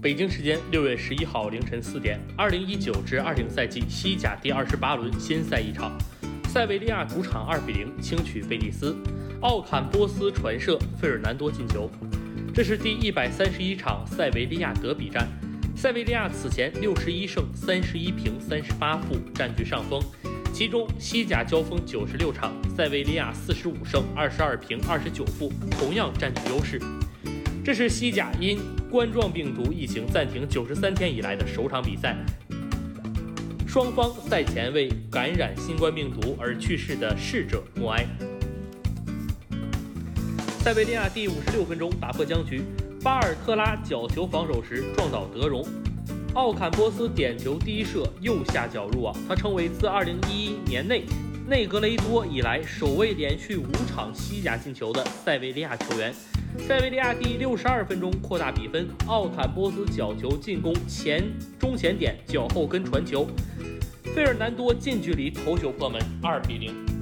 北京时间六月十一号凌晨四点，二零一九至二零赛季西甲第二十八轮新赛一场，塞维利亚主场二比零轻取贝蒂斯，奥坎波斯传射，费尔南多进球。这是第一百三十一场塞维利亚德比战，塞维利亚此前六十一胜三十一平三十八负，占据上风。其中西甲交锋九十六场，塞维利亚四十五胜二十二平二十九负，同样占据优势。这是西甲因冠状病毒疫情暂停九十三天以来的首场比赛，双方赛前为感染新冠病毒而去世的逝者默哀。塞维利亚第五十六分钟打破僵局，巴尔特拉角球防守时撞倒德容，奥坎波斯点球第一射右下角入网，他成为自二零一一年内内格雷多以来首位连续五场西甲进球的塞维利亚球员。塞维利亚第六十二分钟扩大比分，奥坦波斯角球进攻前中前点脚后跟传球，费尔南多近距离头球破门，二比零。